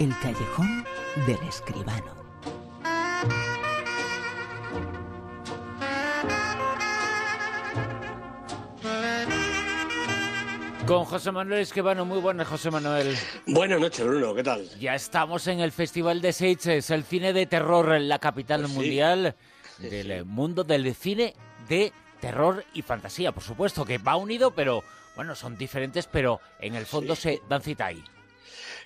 El callejón del escribano. Con José Manuel Esquivano, muy buenas José Manuel. Buenas noches Bruno, ¿qué tal? Ya estamos en el Festival de Sitges, el cine de terror en la capital Pues sí. mundial Sí, del sí. mundo del cine de terror y fantasía, por supuesto, que va unido, pero bueno, son diferentes, pero en el fondo Sí. se dan cita ahí.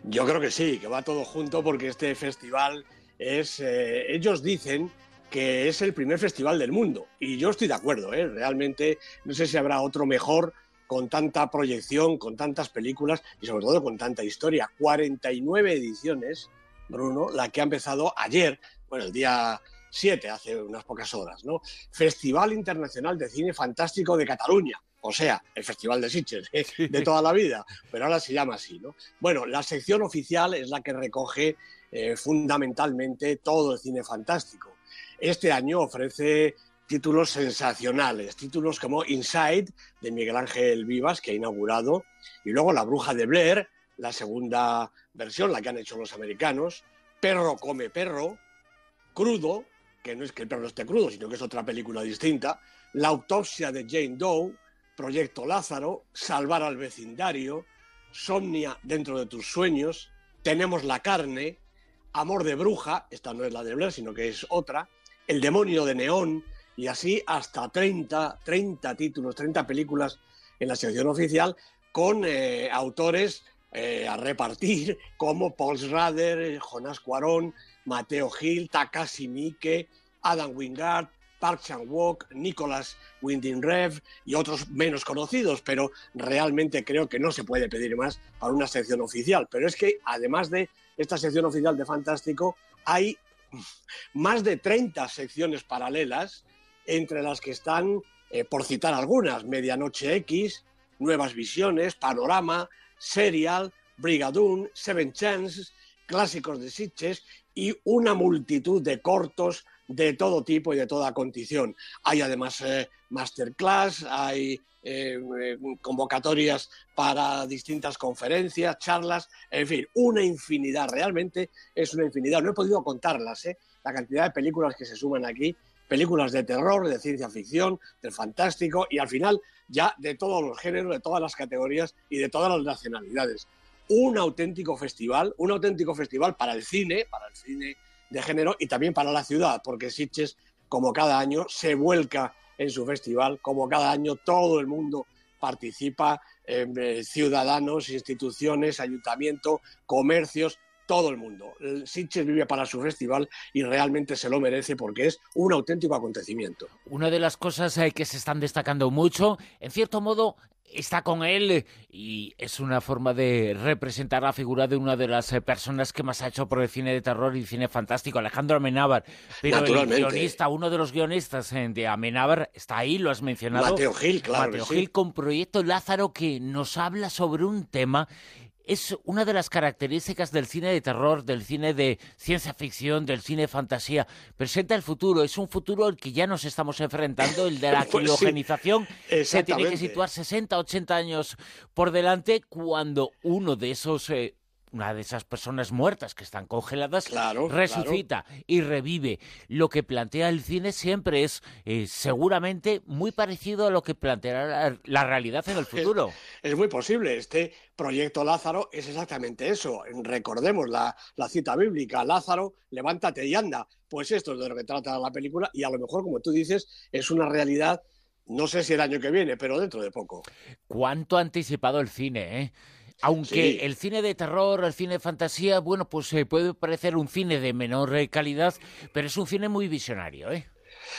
Yo creo que sí, que va todo junto porque este festival es, eh, ellos dicen que es el primer festival del mundo y yo estoy de acuerdo, ¿eh? realmente no sé si habrá otro mejor con tanta proyección, con tantas películas y sobre todo con tanta historia. 49 ediciones, Bruno, la que ha empezado ayer, bueno, el día 7, hace unas pocas horas, ¿no? Festival Internacional de Cine Fantástico de Cataluña. O sea, el Festival de Sitges, ¿eh? de toda la vida, pero ahora se llama así, ¿no? Bueno, la sección oficial es la que recoge eh, fundamentalmente todo el cine fantástico. Este año ofrece títulos sensacionales, títulos como Inside de Miguel Ángel Vivas, que ha inaugurado, y luego La Bruja de Blair, la segunda versión, la que han hecho los americanos, Perro come perro, Crudo, que no es que el perro esté crudo, sino que es otra película distinta, La autopsia de Jane Doe, Proyecto Lázaro, Salvar al vecindario, Somnia dentro de tus sueños, Tenemos la carne, Amor de bruja, esta no es la de Blair, sino que es otra, El demonio de neón, y así hasta 30, 30 títulos, 30 películas en la sección oficial con eh, autores eh, a repartir como Paul Schrader, Jonas Cuarón, Mateo Gil, Takashi Miike, Adam Wingard, Park Chan-wook, Nicholas Winding Rev y otros menos conocidos, pero realmente creo que no se puede pedir más para una sección oficial. Pero es que además de esta sección oficial de Fantástico, hay más de 30 secciones paralelas, entre las que están, eh, por citar algunas, Medianoche X, Nuevas Visiones, Panorama, Serial, Brigadoon, Seven Chances, Clásicos de Sitges y una multitud de cortos de todo tipo y de toda condición. Hay además eh, masterclass, hay eh, eh, convocatorias para distintas conferencias, charlas, en fin, una infinidad, realmente es una infinidad. No he podido contarlas, ¿eh? la cantidad de películas que se suman aquí, películas de terror, de ciencia ficción, del fantástico y al final ya de todos los géneros, de todas las categorías y de todas las nacionalidades. Un auténtico festival, un auténtico festival para el cine, para el cine de género y también para la ciudad, porque Sitges, como cada año, se vuelca en su festival, como cada año todo el mundo participa, eh, ciudadanos, instituciones, ayuntamiento, comercios, todo el mundo. El Sitges vive para su festival y realmente se lo merece porque es un auténtico acontecimiento. Una de las cosas eh, que se están destacando mucho, en cierto modo, está con él y es una forma de representar la figura de una de las eh, personas que más ha hecho por el cine de terror y cine fantástico, Alejandro Amenábar. Pero el guionista, uno de los guionistas eh, de Amenábar, está ahí, lo has mencionado. Mateo Gil, claro Mateo sí. Gil con Proyecto Lázaro que nos habla sobre un tema es una de las características del cine de terror, del cine de ciencia ficción, del cine de fantasía. Presenta el futuro, es un futuro al que ya nos estamos enfrentando, el de la Pues sí, criogenización. se tiene que situar 60, 80 años por delante cuando uno de esos... eh, una de esas personas muertas que están congeladas Claro, resucita y revive. Lo que plantea el cine siempre es eh, seguramente muy parecido a lo que planteará la, la realidad en el futuro. Es muy posible. Este proyecto Lázaro es exactamente eso. Recordemos la, la cita bíblica, Lázaro, levántate y anda. Pues esto es de lo que trata la película y a lo mejor, como tú dices, es una realidad, no sé si el año que viene, pero dentro de poco. cuánto ha anticipado el cine, ¿eh? Aunque Sí. el cine de terror, el cine de fantasía, bueno, pues eh, puede parecer un cine de menor eh, calidad, pero es un cine muy visionario, ¿eh?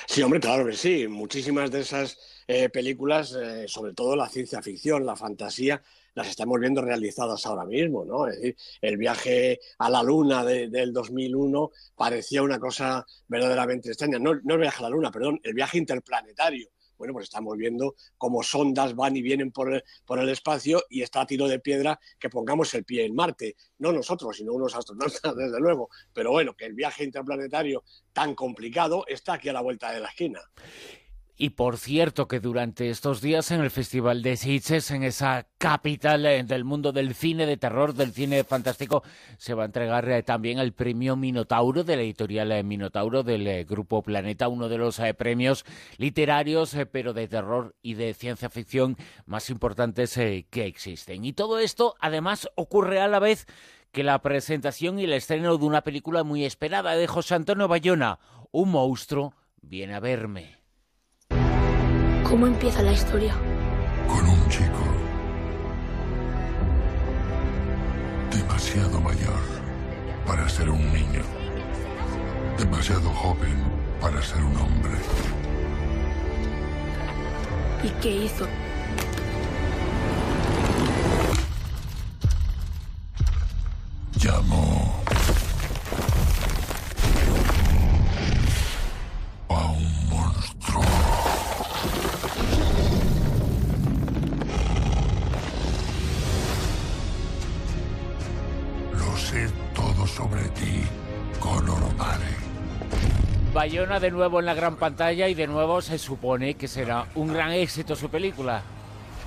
Sí, hombre, claro que sí. Muchísimas de esas eh, películas, eh, sobre todo la ciencia ficción, la fantasía, las estamos viendo realizadas ahora mismo, ¿no? Es decir, el viaje a la Luna de- del 2001 parecía una cosa verdaderamente extraña. No, no el viaje a la Luna, perdón, el viaje interplanetario. Bueno, pues estamos viendo cómo sondas van y vienen por el, por el espacio y está a tiro de piedra que pongamos el pie en Marte. No nosotros, sino unos astronautas, desde luego. Pero bueno, que el viaje interplanetario tan complicado está aquí a la vuelta de la esquina. Y por cierto que durante estos días en el Festival de Sitges, en esa capital eh, del mundo del cine de terror, del cine fantástico, se va a entregar eh, también el premio Minotauro de la editorial eh, Minotauro del Grupo Planeta, uno de los premios literarios, pero de terror y de ciencia ficción más importantes que existen. Y todo esto además ocurre a la vez que la presentación y el estreno de una película muy esperada de José Antonio Bayona, Un monstruo viene a verme. ¿Cómo empieza la historia? Con un chico demasiado mayor para ser un niño, demasiado joven para ser un hombre. ¿Y qué hizo? Bayona de nuevo en la gran pantalla y de nuevo se supone que será un gran éxito su película.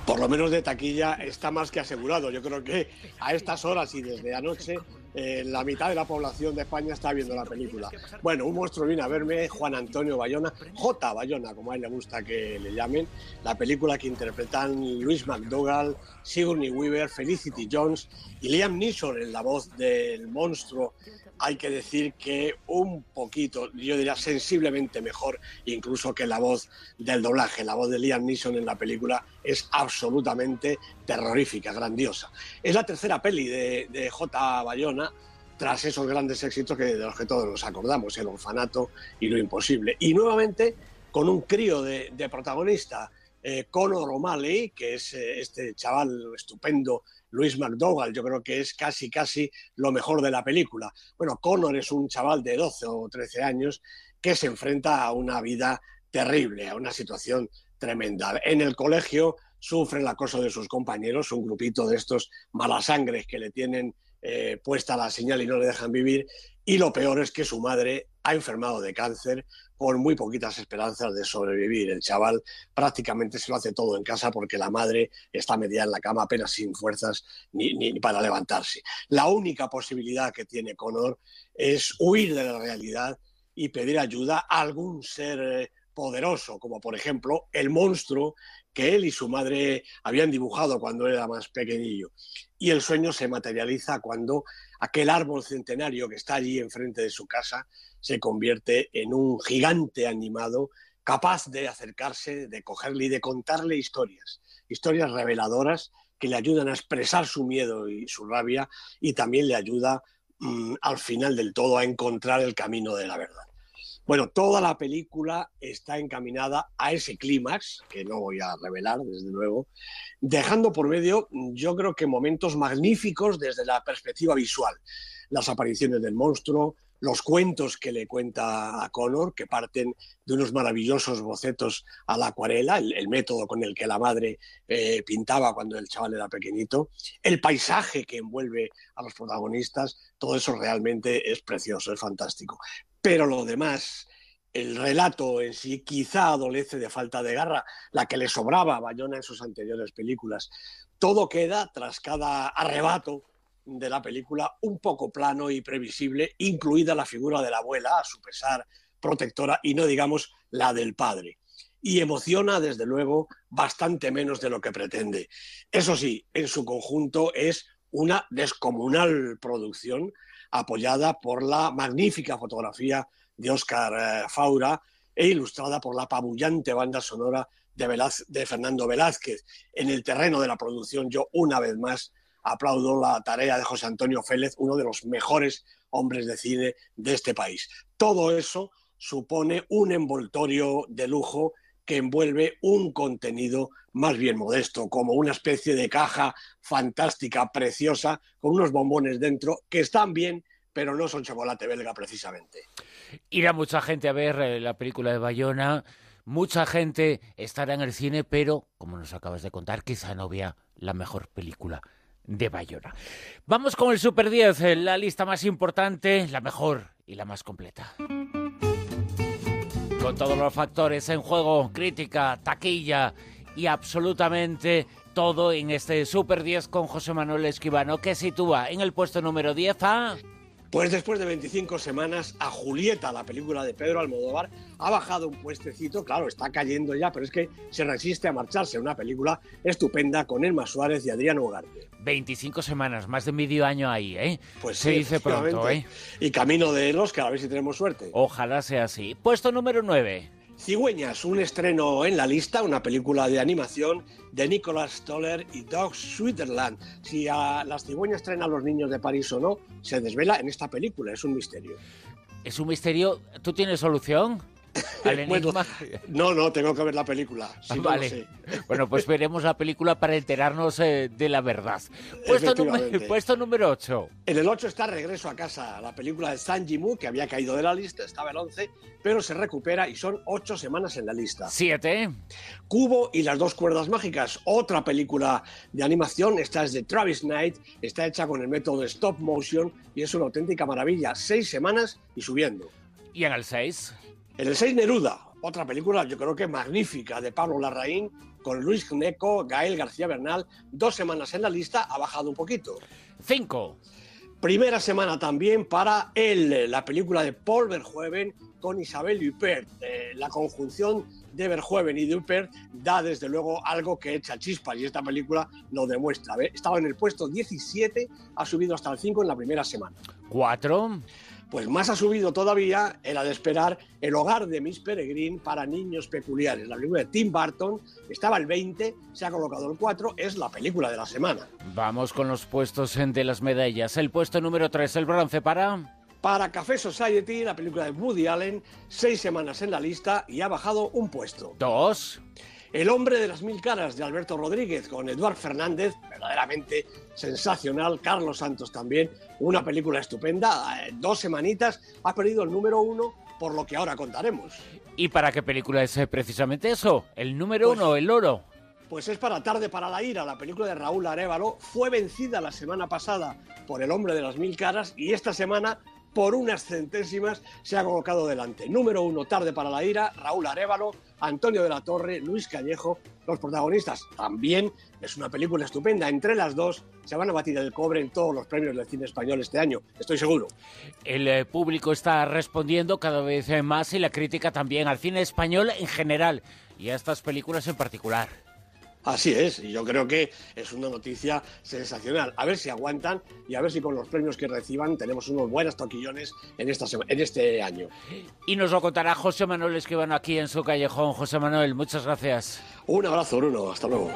Por lo menos de taquilla está más que asegurado. Yo creo que a estas horas y desde anoche eh, la mitad de la población de España está viendo la película. Bueno, un monstruo viene a verme, Juan Antonio Bayona, J. Bayona, como a él le gusta que le llamen, la película que interpretan Luis McDougall, Sigourney Weaver, Felicity Jones y Liam Neeson en la voz del monstruo hay que decir que un poquito, yo diría sensiblemente mejor, incluso que la voz del doblaje. La voz de Liam Neeson en la película es absolutamente terrorífica, grandiosa. Es la tercera peli de, J. Bayona tras esos grandes éxitos que, de los que todos nos acordamos, El orfanato y Lo imposible. Y nuevamente con un crío de, protagonista, eh, Conor O'Malley, que es eh, este chaval estupendo Luis McDougall, yo creo que es casi, casi lo mejor de la película. Bueno, Connor es un chaval de 12 o 13 años que se enfrenta a una vida terrible, a una situación tremenda. En el colegio sufre el acoso de sus compañeros, un grupito de estos malasangres que le tienen eh, puesta la señal y no le dejan vivir. Y lo peor es que su madre ha enfermado de cáncer con muy poquitas esperanzas de sobrevivir. El chaval prácticamente se lo hace todo en casa porque la madre está media en la cama apenas sin fuerzas ni, ni para levantarse. La única posibilidad que tiene Connor es huir de la realidad y pedir ayuda a algún ser eh, poderoso, como por ejemplo el monstruo que él y su madre habían dibujado cuando era más pequeñillo. Y el sueño se materializa cuando aquel árbol centenario que está allí enfrente de su casa se convierte en un gigante animado capaz de acercarse, de cogerle y de contarle historias, historias reveladoras que le ayudan a expresar su miedo y su rabia y también le ayuda mm, al final del todo a encontrar el camino de la verdad. Bueno, toda la película está encaminada a ese clímax, que no voy a revelar, desde luego, dejando por medio, yo creo que momentos magníficos desde la perspectiva visual. Las apariciones del monstruo, los cuentos que le cuenta a Connor, que parten de unos maravillosos bocetos a la acuarela, el, método con el que la madre eh, pintaba cuando el chaval era pequeñito, el paisaje que envuelve a los protagonistas, todo eso realmente es precioso, es fantástico. Pero lo demás, el relato en sí quizá adolece de falta de garra, la que le sobraba a Bayona en sus anteriores películas. Todo queda tras cada arrebato de la película un poco plano y previsible, incluida la figura de la abuela, a su pesar protectora, y no digamos la del padre. Y emociona, desde luego, bastante menos de lo que pretende. Eso sí, en su conjunto es una descomunal producción apoyada por la magnífica fotografía de Oscar eh, Faura e ilustrada por la apabullante banda sonora de, de Fernando Velázquez. En el terreno de la producción, yo una vez más aplaudo la tarea de José Antonio Félez, uno de los mejores hombres de cine de este país. Todo eso supone un envoltorio de lujo que envuelve un contenido más bien modesto, como una especie de caja fantástica, preciosa, con unos bombones dentro que están bien, pero no son chocolate belga precisamente. Irá mucha gente a ver eh, la película de Bayona, mucha gente estará en el cine, pero, como nos acabas de contar, quizá no vea la mejor película de Bayona. Vamos con el Super 10, eh, la lista más importante, la mejor y la más completa. con todos los factores en juego, crítica, taquilla y absolutamente todo en este Super 10 con José Manuel Esquivano, que sitúa en el puesto número 10 a... Pues después de 25 semanas, a Julieta, la película de Pedro Almodóvar, ha bajado un puestecito, claro, está cayendo ya, pero es que se resiste a marcharse. Una película estupenda con Elma Suárez y Adrián Ugarte. 25 semanas, más de medio año ahí, ¿eh? Pues se sí, dice pronto, ¿eh? Y camino de los que a ver si tenemos suerte. Ojalá sea así. Puesto número 9. Cigüeñas, un estreno en la lista, una película de animación de Nicholas Stoller y Doug Switzerland. Si a las cigüeñas traen a los niños de París o no, se desvela en esta película, es un misterio. Es un misterio. ¿Tú tienes solución? Al Bueno, enigma? no, no, tengo que ver la película. si no lo vale. sé. Bueno, pues veremos la película para enterarnos eh, de la verdad. Puesto, número puesto número 8. En el 8 está Regreso a casa, la película de San Jimu, que había caído de la lista, estaba el 11, pero se recupera y son 8 semanas en la lista. 7. Cubo y las dos cuerdas mágicas, otra película de animación, esta es de Travis Knight, está hecha con el método de stop motion y es una auténtica maravilla, seis semanas y subiendo. Y en el 6. En el 6 Neruda, otra película yo creo que magnífica de Pablo Larraín con Luis Gneco, Gael García Bernal, dos semanas en la lista, ha bajado un poquito. 5. Primera semana también para él, la película de Paul Verhoeven con Isabel Huppert. Eh, la conjunción de Verhoeven y de Huppert da desde luego algo que echa chispas y esta película lo demuestra. ¿ve? Estaba en el puesto 17, ha subido hasta el 5 en la primera semana. 4. Pues más ha subido todavía, era de esperar, El hogar de Miss Peregrine para niños peculiares. La película de Tim Burton estaba el 20, se ha colocado el 4, es la película de la semana. Vamos con los puestos de las medallas. El puesto número 3, el bronce para. Para Café Society, la película de Woody Allen, seis semanas en la lista y ha bajado un puesto. 2. El hombre de las mil caras de Alberto Rodríguez con Eduard Fernández, verdaderamente sensacional. Carlos Santos también, una película estupenda. eh, Dos semanitas, ha perdido el número uno por lo que ahora contaremos. ¿Y para qué película es eh, precisamente eso? El número Pues- uno, el oro. Pues es para Tarde para la Ira, la película de Raúl Arevalo. Fue vencida la semana pasada por El hombre de las mil caras y esta semana, por unas centésimas, se ha colocado delante. Número uno, Tarde para la Ira, Raúl Arevalo, Antonio de la Torre, Luis Callejo, los protagonistas. También es una película estupenda. Entre las dos se van a batir el cobre en todos los premios del cine español este año, estoy seguro. El eh, público está respondiendo cada vez eh, más y la crítica también al cine español en general y a estas películas en particular. Así es, y yo creo que es una noticia sensacional. A ver si aguantan y a ver si con los premios que reciban tenemos unos buenos toquillones en, esta, en este año. Y nos lo contará José Manuel Escribano aquí en su callejón. José Manuel, muchas gracias. Un abrazo, Bruno. Hasta luego.